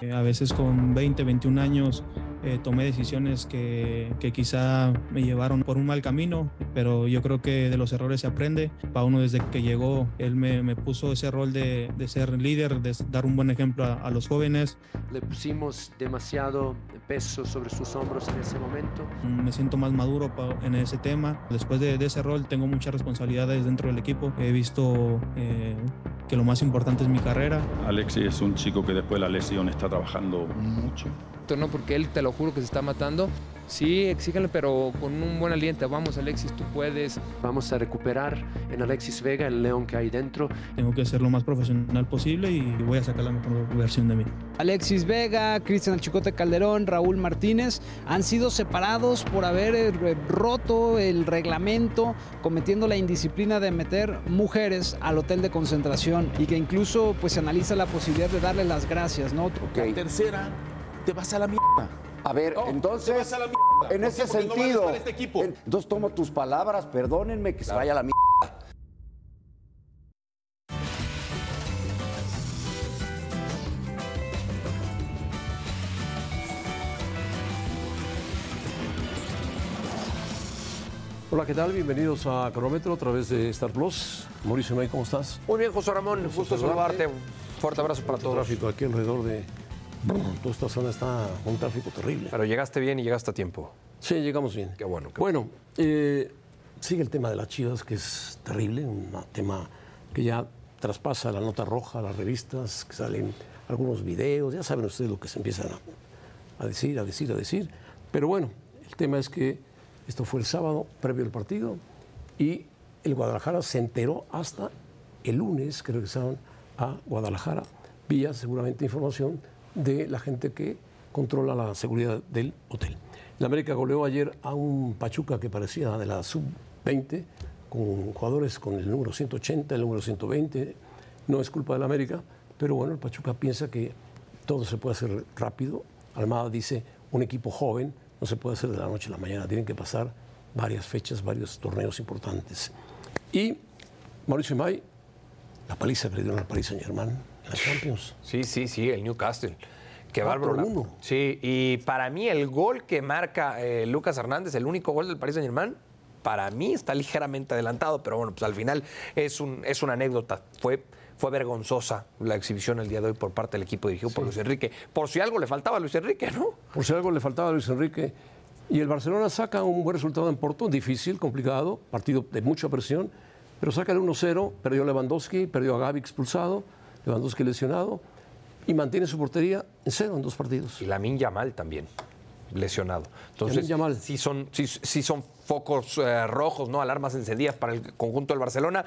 Eh, a veces con 20, 21 años eh, tomé decisiones que, que, quizá me llevaron por un mal camino, pero yo creo que de los errores se aprende. Pauno desde que llegó, él me, me puso ese rol de, de, ser líder, de dar un buen ejemplo a, a, los jóvenes. Le pusimos demasiado peso sobre sus hombros en ese momento. Me siento más maduro en ese tema. Después de, de ese rol tengo muchas responsabilidades dentro del equipo. He visto eh, que lo más importante es mi carrera. Alexis es un chico que después de la lesión está trabajando mucho. No porque él te lo juro que se está matando. Sí, exíganle, pero con un buen aliento. Vamos, Alexis, tú puedes. Vamos a recuperar en Alexis Vega el león que hay dentro. Tengo que ser lo más profesional posible y voy a sacar la mejor versión de mí. Alexis Vega, Cristian Chicote Calderón, Raúl Martínez han sido separados por haber roto el reglamento, cometiendo la indisciplina de meter mujeres al hotel de concentración y que incluso pues se analiza la posibilidad de darle las gracias, ¿no? Okay. La tercera, te vas a la mierda. A ver, no, entonces, a la en ese sentido, no este equipo. entonces tomo tus palabras, perdónenme que se vaya a la mierda. Hola, ¿qué tal? Bienvenidos a Cronómetro a través de Star Plus. Mauricio May, ¿cómo estás? Muy bien, José Ramón, gusto, saludarte. Un fuerte abrazo para todos. tráfico aquí alrededor de toda esta zona está con un tráfico terrible. Pero llegaste bien y llegaste a tiempo. Sí, llegamos bien. Qué bueno. Qué bueno, eh, sigue el tema de las chivas, que es terrible, un tema que ya traspasa la nota roja, las revistas, que salen algunos videos, ya saben ustedes lo que se empiezan a, a decir, a decir, a decir. Pero bueno, el tema es que esto fue el sábado, previo al partido, y el Guadalajara se enteró hasta el lunes que regresaron a Guadalajara, vía seguramente información de la gente que controla la seguridad del hotel. La América goleó ayer a un Pachuca que parecía de la sub-20, con jugadores con el número 180, el número 120. No es culpa de la América, pero bueno, el Pachuca piensa que todo se puede hacer rápido. Almada dice, un equipo joven no se puede hacer de la noche a la mañana, tienen que pasar varias fechas, varios torneos importantes. Y Mauricio May, la paliza que le dieron al Paris Saint-Germain en la Champions. Sí, sí, sí, el Newcastle. Qué bárbaro. uno. Sí, y para mí el gol que marca eh, Lucas Hernández, el único gol del Paris Saint Germain, para mí está ligeramente adelantado, pero bueno, pues al final es, un, es una anécdota. Fue, fue vergonzosa la exhibición el día de hoy por parte del equipo dirigido por Luis Enrique. Por si algo le faltaba a Luis Enrique, ¿no? Por si algo le faltaba a Luis Enrique. Y el Barcelona saca un buen resultado en Porto, difícil, complicado, partido de mucha presión, pero saca el 1-0, perdió Lewandowski, perdió a Gaby expulsado, Lewandowski lesionado, y mantiene su portería en cero en dos partidos. Y Lamin Yamal también, lesionado. Entonces, Yamal. sí son, sí, sí son focos eh, rojos, ¿no? Alarmas encendidas para el conjunto del Barcelona.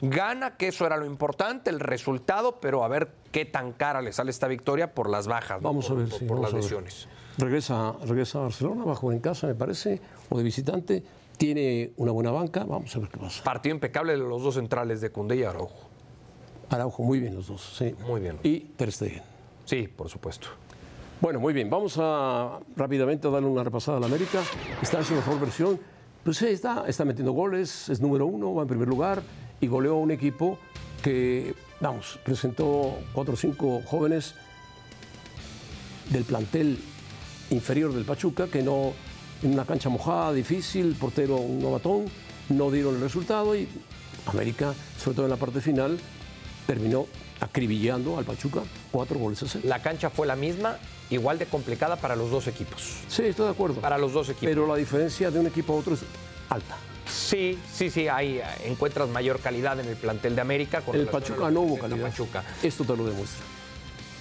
Gana, que eso era lo importante, el resultado, pero a ver qué tan cara le sale esta victoria por las bajas, ¿no? Vamos a ver, por- sí, por las lesiones. Regresa, regresa a Barcelona, va a jugar en casa, me parece, o de visitante. Tiene una buena banca, vamos a ver qué pasa. Partido impecable de los dos centrales de Cundé y Araujo. Araujo, muy bien los dos, sí. Muy bien. Y Ter Stegen. Sí, por supuesto. Bueno, muy bien, vamos a rápidamente a darle una repasada a la América. Está en su mejor versión. Pues sí, está, está metiendo goles, es número uno, va en primer lugar y goleó a un equipo que, vamos, presentó cuatro o cinco jóvenes del plantel inferior del Pachuca que no, en una cancha mojada, difícil, portero un novatón, no dieron el resultado y América, sobre todo en la parte final, terminó acribillando al Pachuca cuatro goles a cero. La cancha fue la misma, igual de complicada para los dos equipos. Sí, estoy de acuerdo. Para los dos equipos. Pero la diferencia de un equipo a otro es alta. Sí, sí, sí, ahí encuentras mayor calidad en el plantel de América. Con El Pachuca no hubo calidad. Pachuca. Esto te lo demuestra.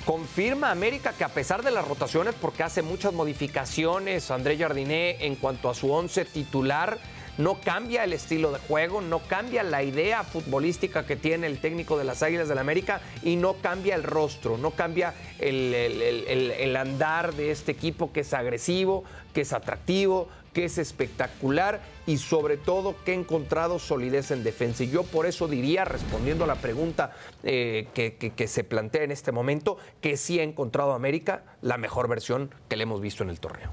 Confirma América que a pesar de las rotaciones, porque hace muchas modificaciones, André Jardiné en cuanto a su once titular, no cambia el estilo de juego, no cambia la idea futbolística que tiene el técnico de las Águilas del la América y no cambia el rostro, no cambia el, andar de este equipo que es agresivo, que es atractivo, que es espectacular y sobre todo que ha encontrado solidez en defensa. Y yo por eso diría, respondiendo a la pregunta eh, que se plantea en este momento, que sí ha encontrado América la mejor versión que le hemos visto en el torneo.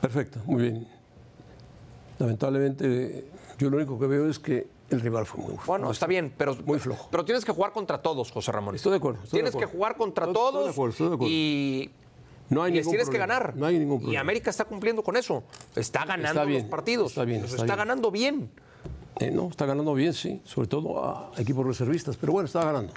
Perfecto, muy bien. Lamentablemente, yo lo único que veo es que el rival fue muy Bueno, está bien, pero, Muy flojo. pero tienes que jugar contra todos, José Ramón. Estoy de acuerdo. estoy de tienes que acuerdo. jugar contra Estoy- estoy de todos acuerdo, estoy de acuerdo. y No hay y les ningún tienes que ganar. No hay ningún Y problema. América está cumpliendo con eso. Está ganando Está bien, los partidos. está bien, está está bien. ganando bien. Eh, no, está ganando bien, sí. Sobre todo a equipos reservistas. Pero bueno, está ganando.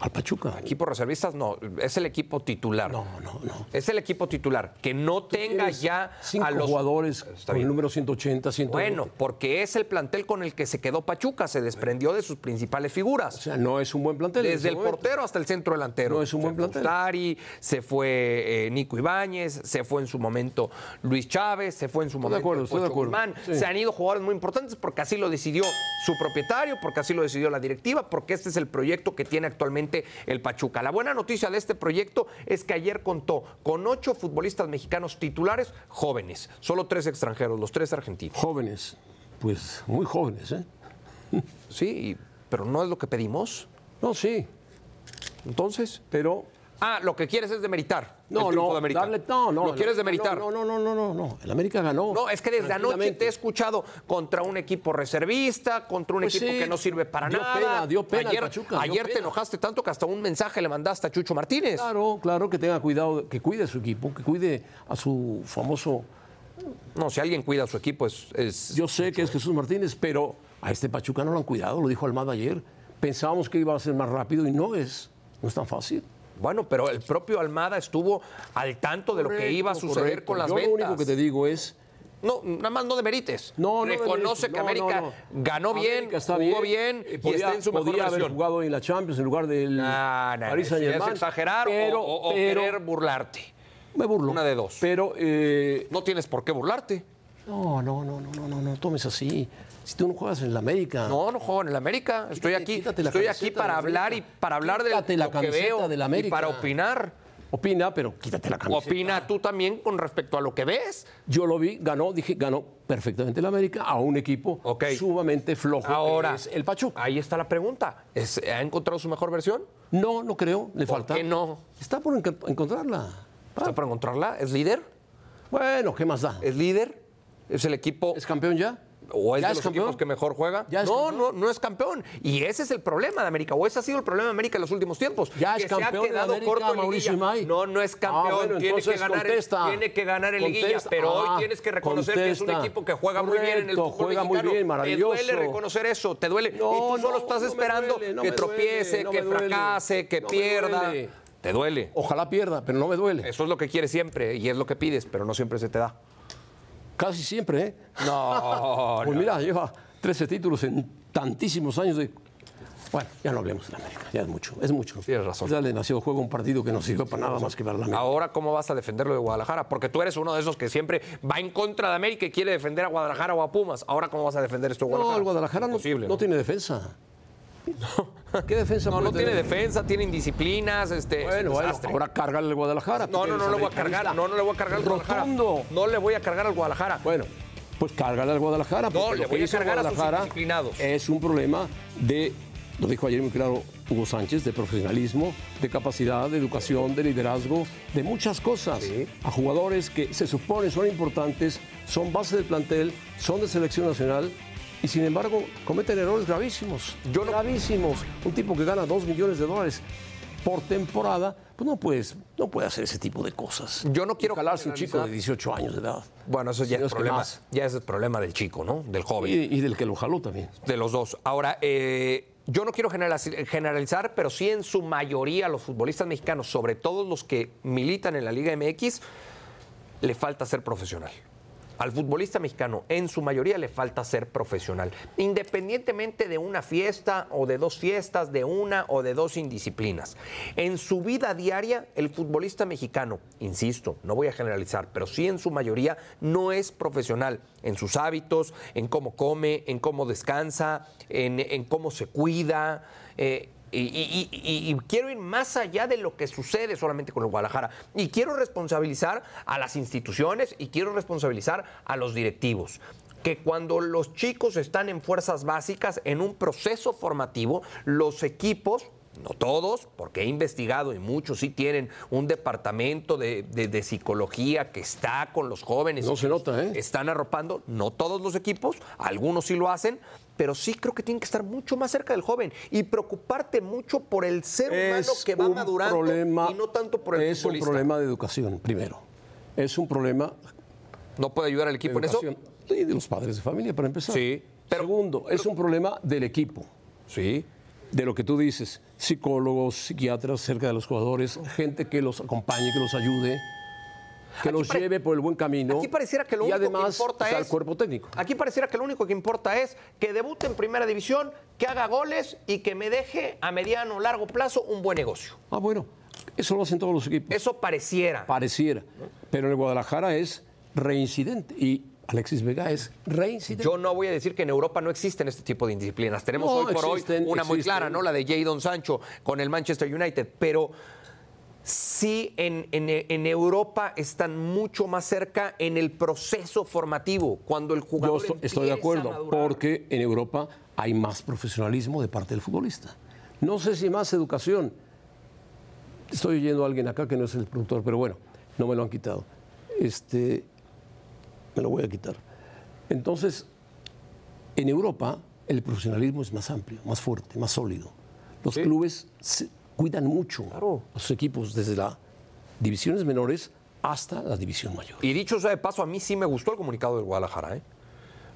Al Pachuca. Equipo reservistas no, es el equipo titular. No, no, no. Es el equipo titular. Que no tenga ya cinco a los jugadores con el número 180, 120. Bueno, porque es el plantel con el que se quedó Pachuca, se desprendió de sus principales figuras. O sea, no es un buen plantel. Desde el momento. portero hasta el centro delantero. No es un buen plantel. Se fue eh, Nico Ibáñez, se fue en su momento Luis Chávez, se fue en su Estoy de momento acuerdo, estoy de acuerdo. Sí. Se han ido jugadores muy importantes porque así lo decidió su propietario, porque así lo decidió la directiva, porque este es el proyecto que tiene actualmente el Pachuca. La buena noticia de este proyecto es que ayer contó con ocho futbolistas mexicanos titulares jóvenes, solo tres extranjeros, los tres argentinos. Jóvenes, pues muy jóvenes, ¿eh? Sí, pero no es lo que pedimos. No, sí, Entonces, pero ah, lo que quieres es demeritar. no, no, de América. darle, no, no. Lo quieres demeritar. No, no, no, no, no, no. El América ganó. No, es que desde anoche te he escuchado contra un equipo reservista, contra un Pues equipo sí, que no sirve para dio nada. pena, dio pena Ayer, Pachuca, dio ayer te pena. enojaste tanto que hasta un mensaje le mandaste a Chucho Martínez. Claro, claro, que tenga cuidado, que cuide a su equipo, que cuide a su famoso. No, si alguien cuida a su equipo es. es- Yo sé que es Jesús Martínez, pero a este Pachuca no lo han cuidado, lo dijo Almada ayer. Pensábamos que iba a ser más rápido y no es, no es tan fácil. Bueno, pero el propio Almada estuvo al tanto de lo que iba a suceder correcto. con las Yo ventas. lo único que te digo es No, nada más no demerites. No, no Reconoce que América no, no. ganó bien, América está jugó bien, y podía, está en su mejor podía haber jugado en la Champions en lugar del No, no, Paris eso ya es Saint-Germain. exagerar o- pero, o, o pero- querer burlarte. me burlo. una de dos. Pero eh, No tienes por qué burlarte. no, no, no, no, no, no, no tomes así. Si tú no juegas en la América. No, no juego en el América. Estoy Quítate- aquí, quítate estoy aquí para hablar y América. para hablar de Quítate la lo que veo de la y América. para opinar. Opina, pero quítate la camiseta. Opina tú también con respecto a lo que ves. Yo lo vi, ganó, dije, ganó perfectamente la América a un equipo sumamente flojo que Ahora, es el Pachuca. ahí está la pregunta. ¿Es- ¿Ha encontrado su mejor versión? No, no creo, le ¿Por falta. qué no? Está por enco- encontrarla. ¿Está para encontrarla? ¿Es líder? Bueno, ¿qué más da? ¿Es líder? ¿Es el equipo ¿Es campeón ya? O es ¿Ya de es los campeón? equipos que mejor juega? ¿Ya es no, campeón? no, no es campeón. Y ese es el problema de América, o ese ha sido el problema de América en los últimos tiempos. Ya que es campeón se ha de quedado América, corto Mauricio. Imay. No, no es campeón. Ah, bueno, tiene, que ganar contesta. el, tiene que ganar el liguilla. Contesta. Pero Ah, hoy tienes que reconocer que es un equipo que juega muy bien en el fútbol juega muy bien, maravilloso. Te duele reconocer eso, te duele. No, y tú solo no, estás no me esperando duele, que tropiece, duele, que fracase, que pierda. Te duele. Ojalá pierda, pero no me duele. Eso es lo que quieres siempre y es lo que pides, pero no siempre se te da. Casi siempre, ¿eh? No, Pues no. mira, lleva 13 títulos en tantísimos años de... Bueno, ya no hablemos de la América, ya es mucho, es mucho. Tienes razón. Ya le demasiado juego a un partido que no sirve para nada más que para la América. Ahora, ¿cómo vas a defenderlo de Guadalajara? Porque tú eres uno de esos que siempre va en contra de América y quiere defender a Guadalajara o a Pumas. Ahora, ¿cómo vas a defender esto de Guadalajara? No, el Guadalajara no, Imposible, no tiene defensa. ¿Qué defensa No, puede no tiene defensa, tiene indisciplinas, este. Bueno, ahora cárgale al Guadalajara. No, no, no le voy a cargar, no, no le voy a cargar al Guadalajara. Rotundo. No le voy a cargar al Guadalajara. Bueno, pues cárgale al Guadalajara. No, porque le voy a cargar a sus Guadalajara indisciplinados. Es un problema de, lo dijo ayer muy claro Hugo Sánchez, de profesionalismo, de capacidad, de educación, de liderazgo, de muchas cosas. A jugadores que se supone son importantes, son base del plantel, son de selección nacional. Y sin embargo, cometen errores gravísimos. Yo no- gravísimos. Un tipo que gana dos millones de dólares por temporada, pues no puedes, no puede hacer ese tipo de cosas. Yo no quiero calarse un chico de 18 años de edad. Bueno, eso ya Si es problema. Ya es el problema del chico, ¿no? Del joven. Y, y del que lo jaló también. de los dos. Ahora, eh, yo no quiero generaliz- generalizar, pero sí en su mayoría los futbolistas mexicanos, sobre todo los que militan en la Liga MX, le falta ser profesional. Al futbolista mexicano, en su mayoría, le falta ser profesional, independientemente de una fiesta o de dos fiestas, de una o de dos indisciplinas. En su vida diaria, el futbolista mexicano, insisto, no voy a generalizar, pero sí en su mayoría, no es profesional en sus hábitos, en cómo come, en cómo descansa, en, cómo se cuida. eh, y, y- y- y quiero ir más allá de lo que sucede solamente con el Guadalajara. Y quiero responsabilizar a las instituciones y quiero responsabilizar a los directivos. Que cuando los chicos están en fuerzas básicas, en un proceso formativo, los equipos, no todos, porque he investigado y muchos sí tienen un departamento de, de- de psicología que está con los jóvenes. No se nota, ¿eh? Están arropando, no todos los equipos, algunos sí lo hacen, pero sí creo que tienen que estar mucho más cerca del joven y preocuparte mucho por el ser humano que va madurando problema- y no tanto por el Es un problema de educación, primero. Es un problema ¿No puede ayudar al equipo en eso? y de los padres de familia, para empezar. Sí, pero- Segundo, es un problema del equipo. Sí. de lo que tú dices, psicólogos, psiquiatras cerca de los jugadores, gente que los acompañe, que los ayude, que Aquí los lleve por el buen camino. Aquí pareciera que lo único además que importa es el cuerpo técnico. Aquí pareciera que lo único que importa es que debute en primera división, que haga goles y que me deje a mediano o largo plazo un buen negocio. Ah, bueno, eso lo hacen todos los equipos. Eso pareciera. Pareciera. Pero en el Guadalajara es reincidente y Alexis Vega es reincidente. Yo no voy a decir que en Europa no existen este tipo de disciplinas. Tenemos No, hoy por existen, hoy una muy clara, ¿no? La de Jadon Sancho con el Manchester United. Pero sí en, en- en Europa están mucho más cerca en el proceso formativo, cuando el Yo jugador estoy, estoy de acuerdo, porque en Europa hay más profesionalismo de parte del futbolista. No sé si más educación. Estoy oyendo a alguien acá que no es el productor, pero bueno, no me lo han quitado. Este, me lo voy a quitar. Entonces, en Europa el profesionalismo es más amplio, más fuerte, más sólido. Los clubes cuidan mucho a sus equipos desde las divisiones menores hasta la división mayor. Y dicho sea de paso, a mí sí me gustó el comunicado del Guadalajara, ¿eh?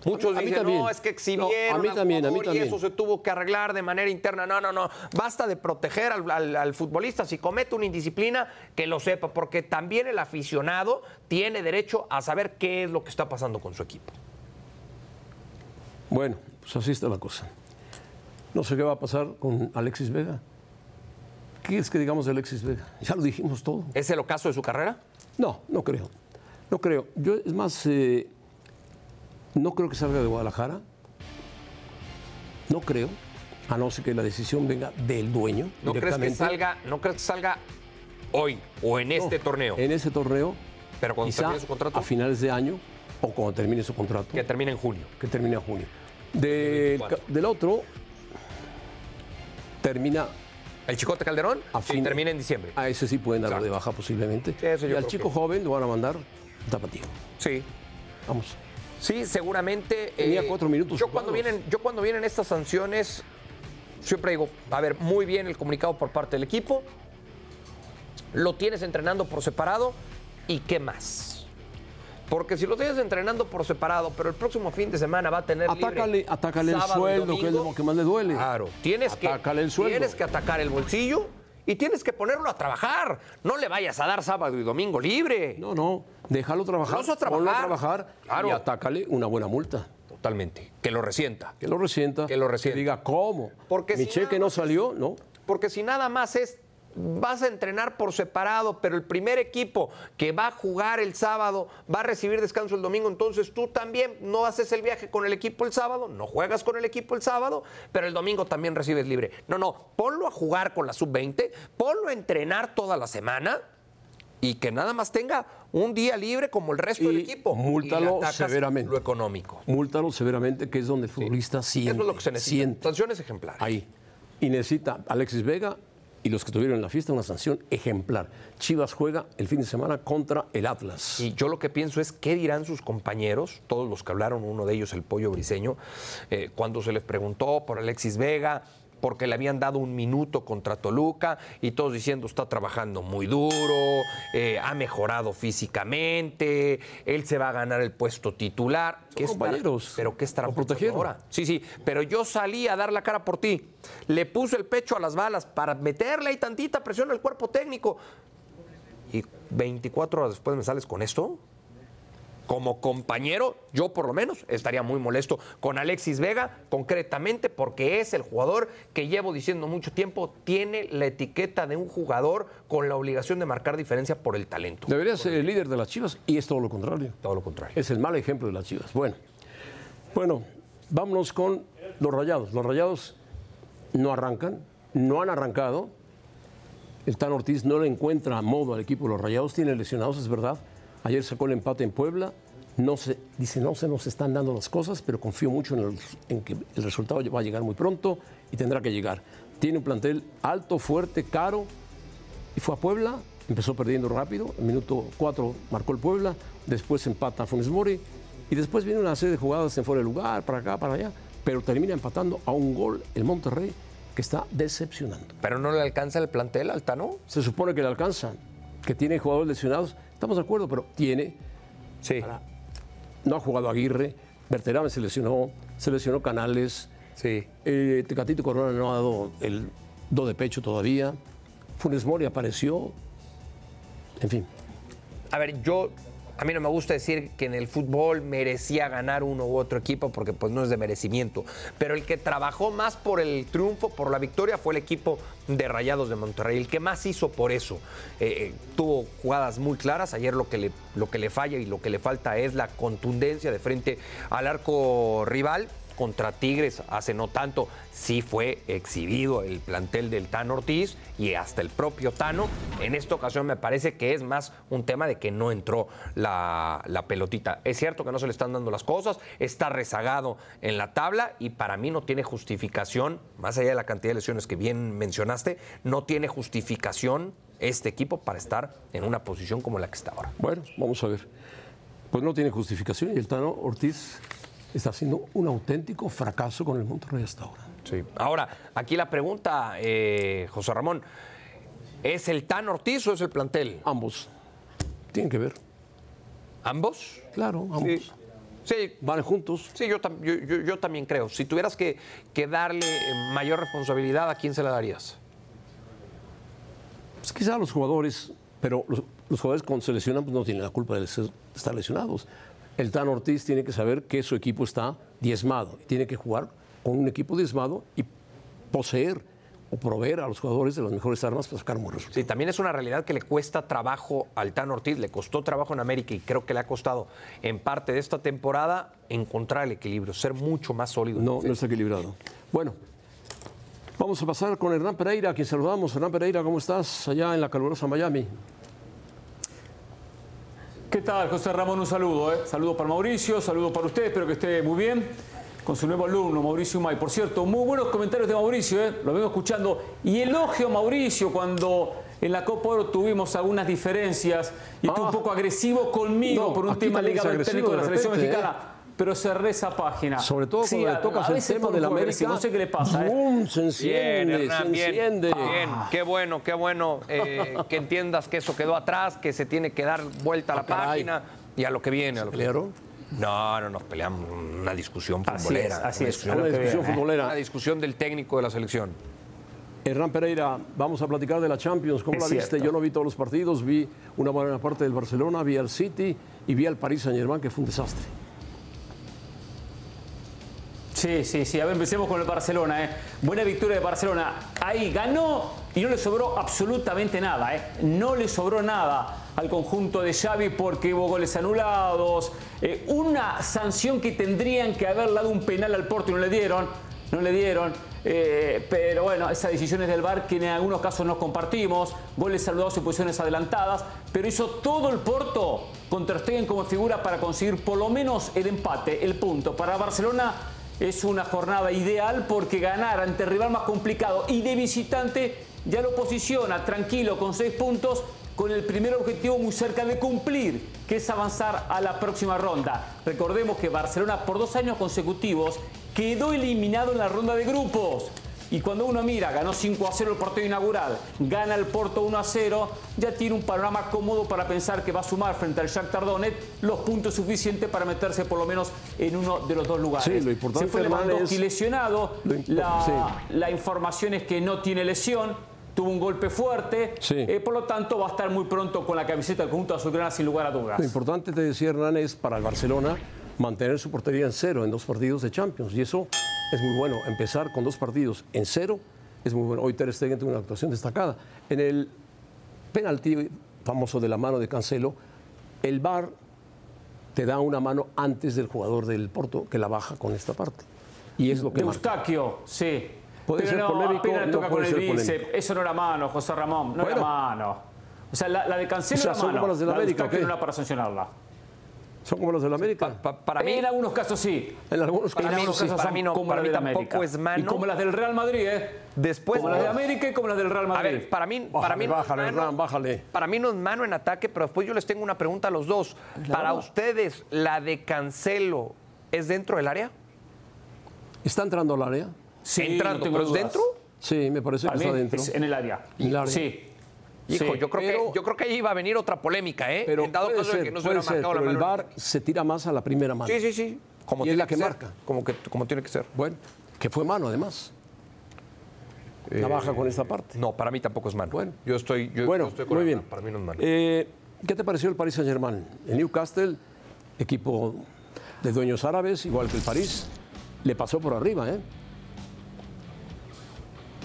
Muchos A mí dicen, también. no, es que No, exhibieron a mí también, a mí jugador y también. eso se tuvo que arreglar de manera interna. No, no, no. Basta de proteger al, al- al futbolista. Si comete una indisciplina, que lo sepa, porque también el aficionado tiene derecho a saber qué es lo que está pasando con su equipo. Bueno, pues así está la cosa. No sé qué va a pasar con Alexis Vega. ¿Qué quieres que digamos de Alexis Vega? Ya lo dijimos todo. ¿Es el ocaso de su carrera? No, no creo. No creo. Yo, es más, eh, no creo que salga de Guadalajara. No creo. A no ser que la decisión venga del dueño. ¿No crees que salga, no crees que salga hoy o en este No, torneo? En ese torneo. Pero cuando termine su contrato. A finales de año o cuando termine su contrato. Que termine en junio. que termina en junio. Del, 24. del otro, termina ¿El Chicote Calderón? A termina en diciembre. A ese sí pueden darlo Exacto. de baja posiblemente. Sí, eso yo y al chico que- joven lo van a mandar un tapatío. Sí. Vamos. Sí, seguramente. eh, Tenía cuatro minutos Yo cuando, vienen, yo cuando vienen estas sanciones, siempre digo, a ver, muy bien el comunicado por parte del equipo. Lo tienes entrenando por separado. ¿Y qué más? Porque si lo tienes entrenando por separado, pero el próximo fin de semana va a tener Atácale, libre atácale el sábado sueldo, que es lo que más le duele. Claro, tienes que, Atácale el sueldo. tienes que atacar el bolsillo y tienes que ponerlo a trabajar. No le vayas a dar sábado y domingo libre. No, no, déjalo trabajar. Ponlo a trabajar. a trabajar Claro. y atácale una buena multa. Totalmente. Que lo resienta. Que lo resienta. Que lo resienta. diga, ¿cómo? Porque Mi si cheque no salió, ¿no? Porque si nada más es, vas a entrenar por separado, pero el primer equipo que va a jugar el sábado va a recibir descanso el domingo, entonces tú también no haces el viaje con el equipo el sábado, no juegas con el equipo el sábado, pero el domingo también recibes libre. No, no, ponlo a jugar con la sub-20, ponlo a entrenar toda la semana. Y que nada más tenga un día libre como el resto del equipo. múltalo Y severamente. Lo económico. Múltalo severamente, que es donde el futbolista siente. Eso es lo que se necesita. siente. Sanciones ejemplares. Ahí. Y necesita Alexis Vega y los que estuvieron en la fiesta una sanción ejemplar. Chivas juega el fin de semana contra el Atlas. Y yo lo que pienso es qué dirán sus compañeros, todos los que hablaron, uno de ellos el pollo briseño, eh, cuando se les preguntó por Alexis Vega, porque le habían dado un minuto contra Toluca y todos diciendo está trabajando muy duro, eh, ha mejorado físicamente, él se va a ganar el puesto titular. Son ¿Qué compañeros. pero ¿qué estará protegieron. ahora? Sí, sí, pero yo salí a dar la cara por ti. Le puse el pecho a las balas para meterle ahí tantita presión al cuerpo técnico. Y 24 horas después me sales con esto. Como compañero, yo por lo menos estaría muy molesto con Alexis Vega, concretamente porque es el jugador que llevo diciendo mucho tiempo, tiene la etiqueta de un jugador con la obligación de marcar diferencia por el talento. Debería ser el líder de las Chivas y es todo lo contrario. Todo lo contrario. Es el mal ejemplo de las Chivas. Bueno, bueno, vámonos con los Rayados. Los Rayados no arrancan, no han arrancado. El Tan Ortiz no le encuentra modo al equipo de los Rayados, tiene lesionados, es verdad. Ayer sacó el empate en Puebla. No se, dice, no se nos están dando las cosas, pero confío mucho en, el- en que el resultado va a llegar muy pronto y tendrá que llegar. Tiene un plantel alto, fuerte, caro, y fue a Puebla, empezó perdiendo rápido, en minuto 4 marcó el Puebla, después empata Funes Mori, y después viene una serie de jugadas en fuera de lugar, para acá, para allá, pero termina empatando a un gol el Monterrey, que está decepcionando. Pero no le alcanza el plantel al Tano. Se supone que le alcanza, que tiene jugadores lesionados, estamos de acuerdo, pero tiene, Sí. no ha jugado Aguirre, Berterame se lesionó, se lesionó Canales, Sí. eh, Tecatito Corona no ha dado el do de pecho todavía, Funes Mori apareció, en fin. A ver, yo a mí no me gusta decir que en el fútbol merecía ganar uno u otro equipo porque pues no es de merecimiento, pero el que trabajó más por el triunfo, por la victoria fue el equipo de Rayados de Monterrey, el que más hizo por eso. Eh, eh, tuvo jugadas muy claras, ayer lo que, lo que le falla y lo que le falta es la contundencia de frente al arco rival. Contra Tigres hace no tanto, sí fue exhibido el plantel del Tano Ortiz y hasta el propio Tano. En esta ocasión me parece que es más un tema de que no entró la, la pelotita. Es cierto que no se le están dando las cosas, está rezagado en la tabla y para mí no tiene justificación, más allá de la cantidad de lesiones que bien mencionaste, no tiene justificación este equipo para estar en una posición como la que está ahora. Bueno, vamos a ver. Pues no tiene justificación y el Tano Ortiz está haciendo un auténtico fracaso con el Monterrey hasta ahora. Sí. Ahora, aquí la pregunta, eh, José Ramón, ¿es el Tan Ortiz o es el plantel? Ambos. Tienen que ver. ¿Ambos? Claro, ambos. Sí. Sí, Van juntos. sí, yo, tam- yo- yo- yo también creo. Si tuvieras que, que darle eh, mayor responsabilidad, ¿a quién se la darías? Pues quizá los jugadores, pero los, los jugadores cuando se lesionan pues no tienen la culpa de ser- estar lesionados. El Tan Ortiz tiene que saber que su equipo está diezmado. y Tiene que jugar con un equipo diezmado y poseer o proveer a los jugadores de las mejores armas para sacar un buen resultado. Sí, también es una realidad que le cuesta trabajo al Tan Ortiz, le costó trabajo en América y creo que le ha costado en parte de esta temporada encontrar el equilibrio, ser mucho más sólido. No, no está equilibrado. Bueno, vamos a pasar con Hernán Pereira, a quien saludamos. Hernán Pereira, ¿cómo estás allá en la calurosa Miami? ¿Qué tal, José Ramón? Un saludo, ¿eh? Saludo para Mauricio, saludo para usted, espero que esté muy bien. Con su nuevo alumno, Mauricio May. Por cierto, muy buenos comentarios de Mauricio, ¿eh? Lo vengo escuchando. Y elogio a Mauricio cuando en la Copa Oro tuvimos algunas diferencias y estuvo Ah. un poco agresivo conmigo No, por un tema ligado al técnico de de la selección mexicana. Pero cerré esa página. Sobre todo Sí, cuando le a- tocas a el tema de la América. No sé qué le pasa, ¿eh? ¡Bum! Se enciende, Bien, Hernán, se bien, enciende. bien. Qué bueno, qué bueno eh, que entiendas que eso quedó atrás, que se tiene que dar vuelta a la Ah, caray. página y a lo que viene. A lo que ¿Pelearon? No, no nos peleamos, una discusión Así futbolera. es, así una es, discusión- lo Una discusión futbolera. Una discusión del técnico de la selección. Hernán Pereira, vamos a platicar de la Champions. ¿Cómo Es la viste? cierto. Yo no vi todos los partidos, vi una buena parte del Barcelona, vi al City y vi al Paris Saint Germain, que fue un desastre. Sí, sí, sí. A ver, empecemos con el Barcelona. ¿eh? Buena victoria de Barcelona. Ahí ganó y no le sobró absolutamente nada. ¿eh? No le sobró nada al conjunto de Xavi porque hubo goles anulados. eh, una sanción que tendrían que haber dado un penal al Porto y no le dieron. No le dieron. eh, pero bueno, esas decisiones del VAR que en algunos casos no compartimos. Goles saludados y posiciones adelantadas. Pero hizo todo el Porto con Ter Stegen como figura para conseguir por lo menos el empate, el punto. Para Barcelona es una jornada ideal porque ganar ante rival más complicado y de visitante ya lo posiciona tranquilo con seis puntos con el primer objetivo muy cerca de cumplir, que es avanzar a la próxima ronda. Recordemos que Barcelona por dos años consecutivos quedó eliminado en la ronda de grupos. Y cuando uno mira, ganó 5 a 0 el partido inaugural, gana el Porto 1 a 0, ya tiene un panorama cómodo para pensar que va a sumar frente al Shakhtar Donetsk los puntos suficientes para meterse por lo menos en uno de los dos lugares. Sí, lo importante, Se fue Lewandowski es- lesionado, la, sí. la información es que no tiene lesión, tuvo un golpe fuerte, eh, por lo tanto va a estar muy pronto con la camiseta del conjunto azulgrana sin lugar a dudas. Lo importante, te decía Hernán, es para el Barcelona mantener su portería en cero en dos partidos de Champions. Y eso es muy bueno. Empezar con dos partidos en cero es muy bueno. Hoy Ter Stegen tuvo una actuación destacada. En el penalti famoso de la mano de Cancelo, el VAR te da una mano antes del jugador del Porto que la baja con esta parte. Y es lo que Eustaquio, sí. Puede Pero ser no, polémico, apenas no toca puede con el bíceps. Eso no era mano, José Ramón, no era mano. O sea, la, la de Cancelo O sea, era mano. como las de la de América, Eustaquio ¿o qué? no era para sancionarla. Son como los del América. para mí, en algunos casos sí. En algunos Para Para mí, sí, casos para mí no, como para la mí tampoco América. es mano. Y como las del Real Madrid, ¿eh? Después como las de América y como las del Real A Madrid. ver, para mí, para Bájale, mí no es bájale, mano. Hernán, bájale. Para mí no es mano en ataque, pero después yo les tengo una pregunta a los dos. Para ustedes, ¿la de Cancelo es dentro del área? ¿Está entrando al área? Sí, Entrando, no ¿pero es dentro? Sí, me parece Para que mí está dentro. es en el área. En el área. Sí. Hijo, Sí. yo, creo pero- que, yo creo que ahí iba a venir otra polémica, ¿eh? Pero en dado puede caso de ser, que no se hubiera ser, marcado la pero el. VAR se tira más a la primera mano. Sí, sí, sí. Como Y es tiene la que ser, marca. Como, que, como tiene que ser. Bueno, que fue mano además. La baja con esta parte. No, para mí tampoco es mano. Bueno. yo estoy, yo, bueno, yo estoy con muy bien. Para mí no es mano. Eh, ¿Qué te pareció el Paris Saint-Germain? El Newcastle, equipo de dueños árabes, igual que el París, le pasó por arriba, ¿eh?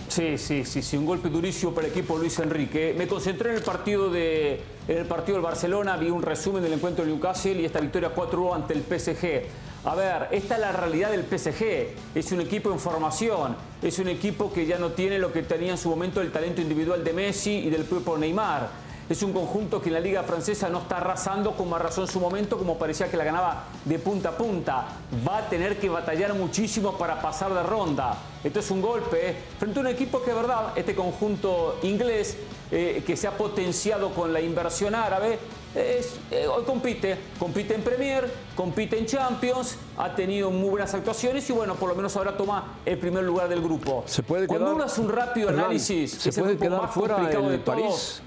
Sí, sí, sí, sí, un golpe durísimo para el equipo Luis Enrique. Me concentré en el partido de en el partido del Barcelona, vi un resumen del encuentro de Newcastle y esta victoria 4-1 ante el PSG. A ver, esta es la realidad del PSG. Es un equipo en formación, es un equipo que ya no tiene lo que tenía en su momento el talento individual de Messi y del propio Neymar. Es un conjunto que en la liga francesa no está arrasando como arrasó en su momento, como parecía que la ganaba de punta a punta. Va a tener que batallar muchísimo para pasar de ronda. Esto es un golpe ¿eh? frente a un equipo que, de verdad, este conjunto inglés eh, que se ha potenciado con la inversión árabe, es- eh, hoy compite. Compite en Premier, compite en Champions, ha tenido muy buenas actuaciones y, bueno, por lo menos ahora toma el primer lugar del grupo. Se puede Cuando quedar- uno hace un rápido análisis, ¿se puede quedar fuera el de. París?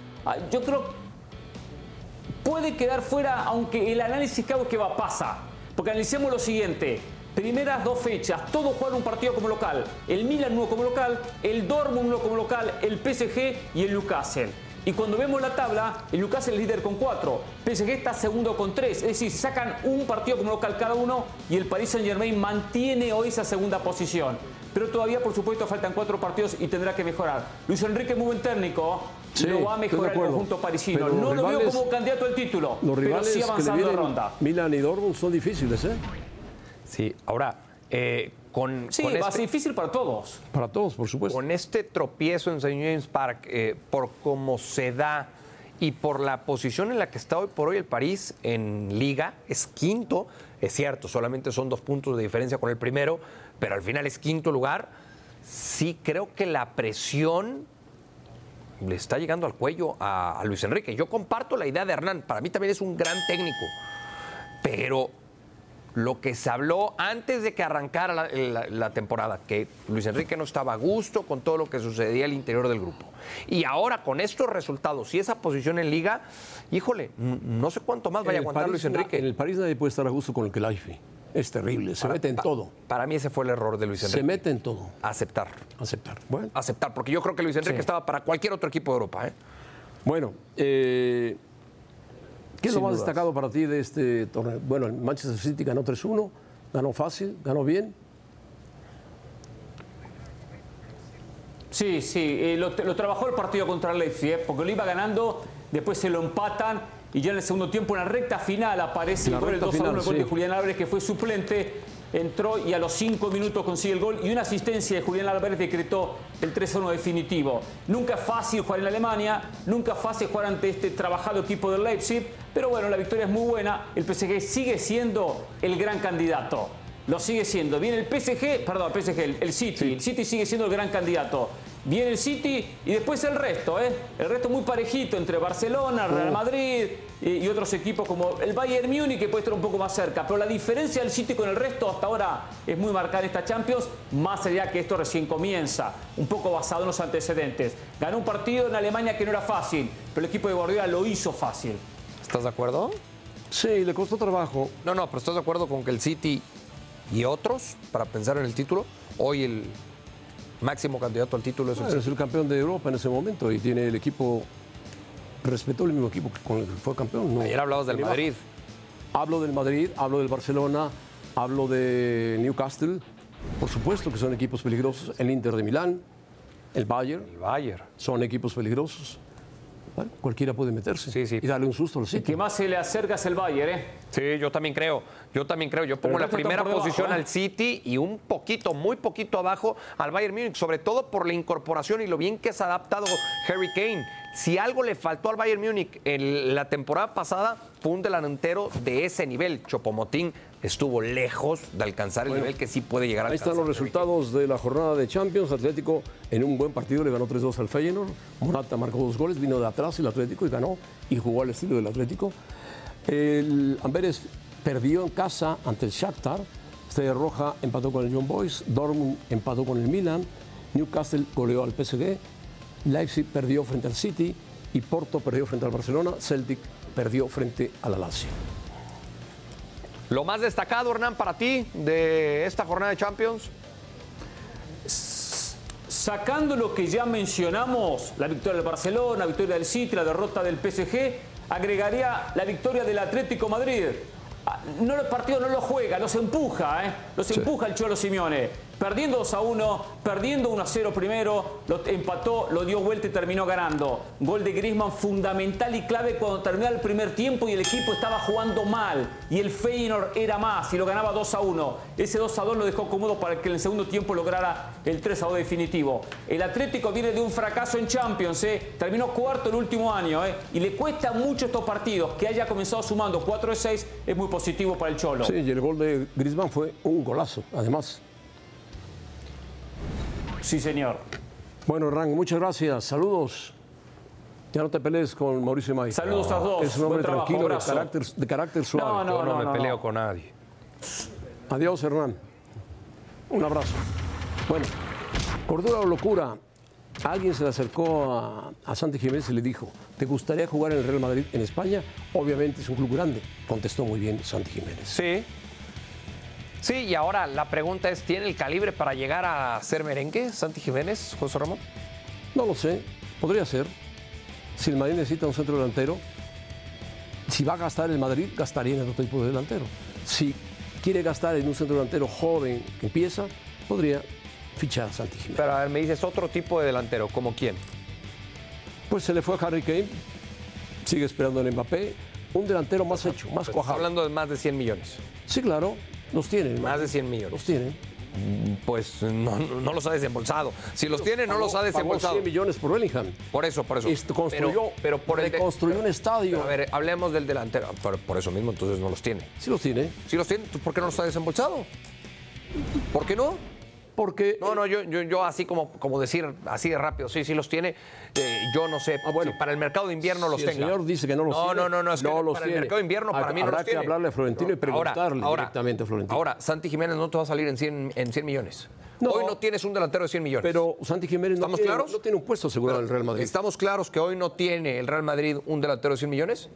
Yo creo puede quedar fuera, aunque el análisis que que va pasa. Porque analicemos lo siguiente. Primeras dos fechas, todos jugaron un partido como local. El Milan uno como local, el Dortmund uno como local, el PSG y el Newcastle. Y cuando vemos la tabla, el Newcastle es líder con cuatro, PSG está segundo con tres. Es decir, sacan un partido como local cada uno y el Paris Saint Germain mantiene hoy esa segunda posición. Pero todavía, por supuesto, faltan cuatro partidos y tendrá que mejorar. Luis Enrique muy buen técnico, Sí, lo va a mejorar el conjunto parisino. Pero no lo veo como candidato al título, Los pero rivales sí que le avanzando de vienen, ronda. Milan y Dortmund, son difíciles, ¿eh? Sí, ahora, eh, con, Sí, con va a este- ser difícil para todos. Para todos, por supuesto. Con este tropiezo en St. James Park, eh, por cómo se da y por la posición en la que está hoy por hoy el París en liga, es quinto, es cierto, solamente son dos puntos de diferencia con el primero, pero al final es quinto lugar. Sí creo que la presión le está llegando al cuello a, a Luis Enrique. Yo comparto la idea de Hernán, para mí también es un gran técnico, pero lo que se habló antes de que arrancara la, la- la temporada, que Luis Enrique no estaba a gusto con todo lo que sucedía al interior del grupo. Y ahora con estos resultados y esa posición en liga, híjole, no sé cuánto más vaya a aguantar París Luis Enrique. En el París nadie puede estar a gusto con el Kelaifi. Es terrible, se mete en todo. Para mí ese fue el error de Luis Se Enrique. mete en todo. Aceptar. Aceptar. Bueno, Aceptar, porque yo creo que Luis Enrique Sí. estaba para cualquier otro equipo de Europa. ¿eh? bueno eh, ¿qué es lo más dudas. destacado para ti de este torneo? Bueno, el Manchester City ganó 3-1, ganó fácil, ganó bien. Sí, sí, eh, lo, lo trabajó el partido contra el Leipzig, eh, porque lo iba ganando, después se lo empatan y ya en el segundo tiempo, en la recta final, aparece La el gol, el recta 2 a 1, final, el gol de sí. Julián Álvarez, que fue suplente, entró y a los 5 minutos consigue el gol y una asistencia de Julián Álvarez decretó el 3 a 1 definitivo. Nunca es fácil jugar en Alemania, nunca es fácil jugar ante este trabajado equipo del Leipzig, pero bueno, la victoria es muy buena, el PSG sigue siendo el gran candidato. Lo sigue siendo. Viene el PSG, perdón, el PSG, el, el City. El City sigue siendo el gran candidato. Viene el City y después el resto, ¿eh? El resto muy parejito entre Barcelona, Real Madrid y, y otros equipos como el Bayern Múnich que puede estar un poco más cerca. Pero la diferencia del City con el resto hasta ahora es muy marcada en esta Champions, más allá que esto recién comienza, un poco basado en los antecedentes. Ganó un partido en Alemania que no era fácil, pero el equipo de Guardiola lo hizo fácil. ¿Estás de acuerdo? Sí, le costó trabajo. No, no, pero ¿estás de acuerdo con que el City y otros, para pensar en el título, hoy el, máximo candidato al título es el Bueno, es el campeón de Europa en ese momento y tiene el equipo, respetó el mismo equipo con el que fue campeón. ¿no? Ayer hablabas del baja. Madrid. Hablo del Madrid, hablo del Barcelona, hablo de Newcastle. Por supuesto que son equipos peligrosos. El Inter de Milán, el Bayern, El Bayern. son equipos peligrosos. Bueno, cualquiera puede meterse Sí, sí. y darle un susto al El City. que más se le acerca es el Bayern, ¿eh? Sí, yo también creo. Yo también creo. Yo pongo la el primera debajo, posición ¿eh? al City y un poquito, muy poquito abajo al Bayern Múnich, sobre todo por la incorporación y lo bien que se ha adaptado Harry Kane. Si algo le faltó al Bayern Múnich en la temporada pasada, fue un delantero de ese nivel. Chopomotín estuvo lejos de alcanzar el nivel que sí puede llegar a Ahí alcanzar. están los resultados de la jornada de Champions. Atlético en un buen partido le ganó 3-2 al Feyenoord. Morata marcó dos goles, vino de atrás el Atlético y ganó y jugó al estilo del Atlético. El Amberes perdió en casa ante el Shakhtar. Estrella Roja empató con el John Boys. Dortmund empató con el Milan. Newcastle goleó al PSG. Leipzig perdió frente al City y Porto perdió frente al Barcelona. Celtic perdió frente al Lazio. Lo más destacado, Hernán, para ti de esta jornada de Champions. Sacando lo que ya mencionamos, la victoria del Barcelona, la victoria del City, la derrota del PSG, agregaría la victoria del Atlético Madrid. Ah, No los partidos no los juega, los empuja, ¿eh? Los empuja el Cholo Simeone. Perdiendo 2 a 1, perdiendo 1 a 0 primero, lo empató, lo dio vuelta y terminó ganando. Gol de Griezmann fundamental y clave cuando terminó el primer tiempo y el equipo estaba jugando mal y el Feyenoord era más y lo ganaba 2 a 1. Ese 2 a 2 lo dejó cómodo para que en el segundo tiempo lograra el 3 a 2 definitivo. El Atlético viene de un fracaso en Champions, ¿eh? terminó cuarto el último año ¿eh? y le cuesta mucho estos partidos. Que haya comenzado sumando 4 de 6 es muy positivo para el Cholo. Sí, y el gol de Griezmann fue un golazo, además. Sí, señor. Bueno, Hernán, muchas gracias. Saludos. Ya no te pelees con Mauricio May. Saludos a los dos. Es un hombre Buen trabajo, tranquilo, de carácter, de carácter suave. No, no, Yo no, no, me no, peleo no. con nadie. Adiós, Hernán. Un abrazo. Bueno, cordura o locura. Alguien se le acercó a, a Santi Jiménez y le dijo, ¿te gustaría jugar en el Real Madrid en España? Obviamente es un club grande. Contestó muy bien Santi Jiménez. Sí. Sí, y ahora la pregunta es, ¿tiene el calibre para llegar a ser merengue, Santi Jiménez, José Ramón? No lo sé, podría ser. Si el Madrid necesita un centro delantero, si va a gastar el Madrid, gastaría en otro tipo de delantero. Si quiere gastar en un centro delantero joven que empieza, podría fichar a Santi Jiménez. Pero a ver, me dices otro tipo de delantero, ¿como quién? Pues se le fue a Harry Kane, sigue esperando el Mbappé, un delantero más hecho, más Estás cuajado. hablando de más de 100 millones. Sí, claro, los tienen. Más de 100 millones. Los tienen. Pues no, no los ha desembolsado. Si los tiene, no los ha desembolsado. 100 millones por Bellingham. Por eso, por eso. Esto construyó, pero, pero por el de- reconstruyó un estadio. pero a ver, hablemos del delantero. Por, por eso mismo, entonces no los tiene. Sí los tiene. Si los tiene, ¿tú ¿por qué no los ha desembolsado? ¿Por qué no? Porque No, no, yo, yo, yo así como, como decir, así de rápido, sí, sí los tiene. eh, yo no sé. Ah, bueno. si para el mercado de invierno los Si el tenga. señor dice que no los no, tiene, No, no, no, es que no los para tiene. el mercado de invierno para Habrá- mí no habrá los que tiene. hablarle a Florentino y preguntarle ahora- directamente a Florentino. Ahora, Santi Jiménez no te va a salir en 100, en 100 millones. No. Hoy no tienes un delantero de 100 millones. Pero Santi Jiménez no ¿Estamos tiene, claros? no tiene un puesto asegurado en el Real Madrid. ¿Estamos claros que hoy no tiene el Real Madrid un delantero de 100 millones?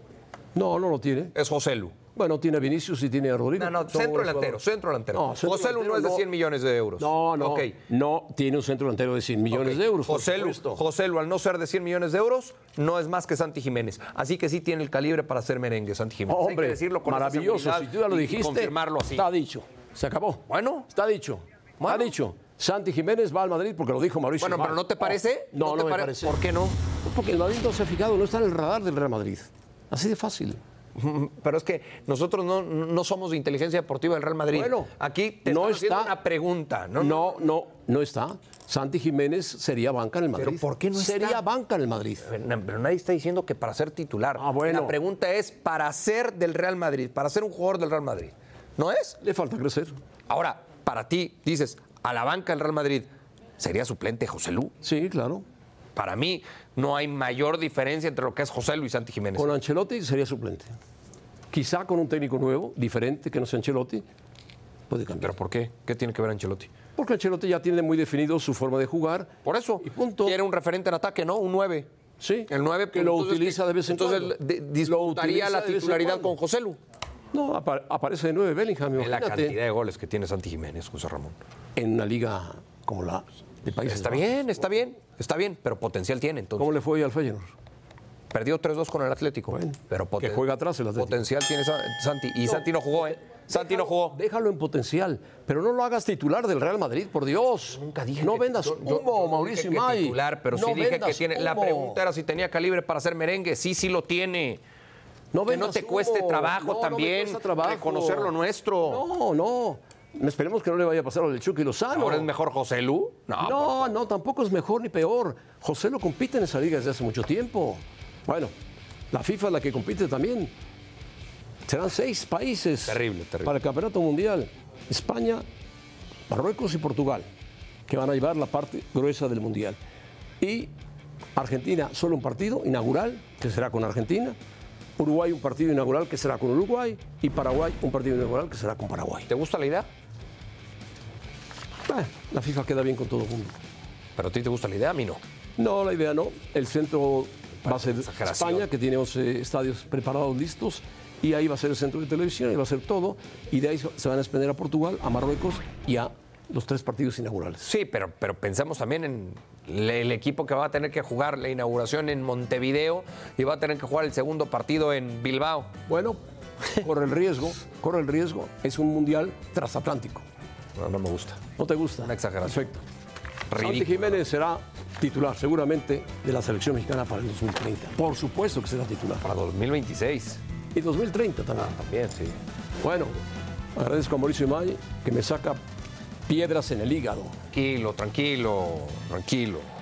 No, no lo tiene. Es José Lu. Bueno, tiene Vinicius y tiene a Rodrigo. No, no, centro delantero, centro delantero. No, centro José Lu no es de no. 100 millones de euros. No, no. No tiene un centro delantero de 100 millones de euros. José Lu, supuesto. José Lu, al no ser de 100 millones de euros, no es más que Santi Jiménez. Así que sí tiene el calibre para ser merengue, Santi Jiménez. Hay Hombre, que decirlo con maravilloso. Si tú ya lo dijiste, confirmarlo así. está dicho. Se acabó. Bueno. Está dicho. Bueno. Está dicho. Santi Jiménez va al Madrid porque lo dijo Mauricio. Bueno, pero. ¿no te parece? No, no, te me pare- parece. ¿Por qué no? Porque el Madrid no se ha fijado, no está en el radar del Real Madrid. Así de fácil. Pero es que nosotros no, no somos de inteligencia deportiva del Real Madrid. Bueno, aquí te no está- una pregunta. No, No, no, no está. Santi Jiménez sería banca en el Madrid. Pero ¿por qué no está? Sería banca en el Madrid. Pero pero nadie está diciendo que para ser titular. Ah, bueno. La pregunta es para ser del Real Madrid, para ser un jugador del Real Madrid. ¿No es? Le falta crecer. Ahora, para ti, dices, a la banca del Real Madrid, ¿sería suplente José Lu? Sí, claro. Para mí, no hay mayor diferencia entre lo que es José Lu y Santi Jiménez. Con Ancelotti sería suplente. Quizá con un técnico nuevo, diferente, que no sea Ancelotti, puede cambiar. ¿Pero por qué? ¿Qué tiene que ver Ancelotti? Porque Ancelotti ya tiene muy definido su forma de jugar. Por eso. Y punto. Quiere un referente en ataque, ¿no? Un 9. Sí. El 9 que lo utiliza de vez en entonces, cuando. Lo disputaría la titularidad con José Lu. No, apa- aparece de nueve Bellingham, Es la cantidad de goles que tiene Santi Jiménez, José Ramón. En una liga como la de Países Está Bajos. bien, está bien, está bien, pero potencial tiene entonces. ¿Cómo le fue hoy al Feyenoord? Perdió 3-2 con el Atlético. pero que juega atrás el Atlético. Potencial tiene Sa- Santi. Y Santi no jugó, ¿eh? Santi no jugó. Déjalo en potencial, pero no lo hagas titular del Real Madrid, por Dios. Nunca dije No vendas humo, yo Mauricio dije que titular, pero No sí dije que tiene. La pregunta era si tenía calibre para hacer merengue. Sí, sí lo tiene. No que no te cueste humo. trabajo No, no me también cuesta trabajo. reconocer lo nuestro. No, no. Esperemos que no le vaya a pasar lo del Chucky Lozano. ¿Ahora es mejor José Lu? No, No, no, tampoco es mejor ni peor. José lo compite en esa liga desde hace mucho tiempo. Bueno, la FIFA es la que compite también. Serán seis países Terrible, terrible. para el Campeonato Mundial. España, Marruecos y Portugal, que van a llevar la parte gruesa del Mundial. Y Argentina, solo un partido inaugural, que será con Argentina. Uruguay, un partido inaugural, que será con Uruguay. Y Paraguay, un partido inaugural, que será con Paraguay. ¿Te gusta la idea? La FIFA queda bien con todo el mundo. Pero a ti te gusta la idea, a mí no. No, la idea no. El centro va a ser. España, que tiene 11 estadios preparados, listos. Y ahí va a ser el centro de televisión, ahí va a ser todo. Y de ahí se van a expender a Portugal, a Marruecos y a los tres partidos inaugurales. Sí, pero, pero pensamos también en el equipo que va a tener que jugar la inauguración en Montevideo y va a tener que jugar el segundo partido en Bilbao. Bueno, corre el riesgo, corre el riesgo. Es un mundial transatlántico. No, no me gusta. ¿No te gusta? Una exageración. Perfecto. Santi Ridículo. Jiménez será titular seguramente de la selección mexicana para el 2030. Por supuesto que será titular. Para 2026. Y 2030 también. También, sí. Bueno, agradezco a Mauricio May que me saca piedras en el hígado. Tranquilo, tranquilo, tranquilo.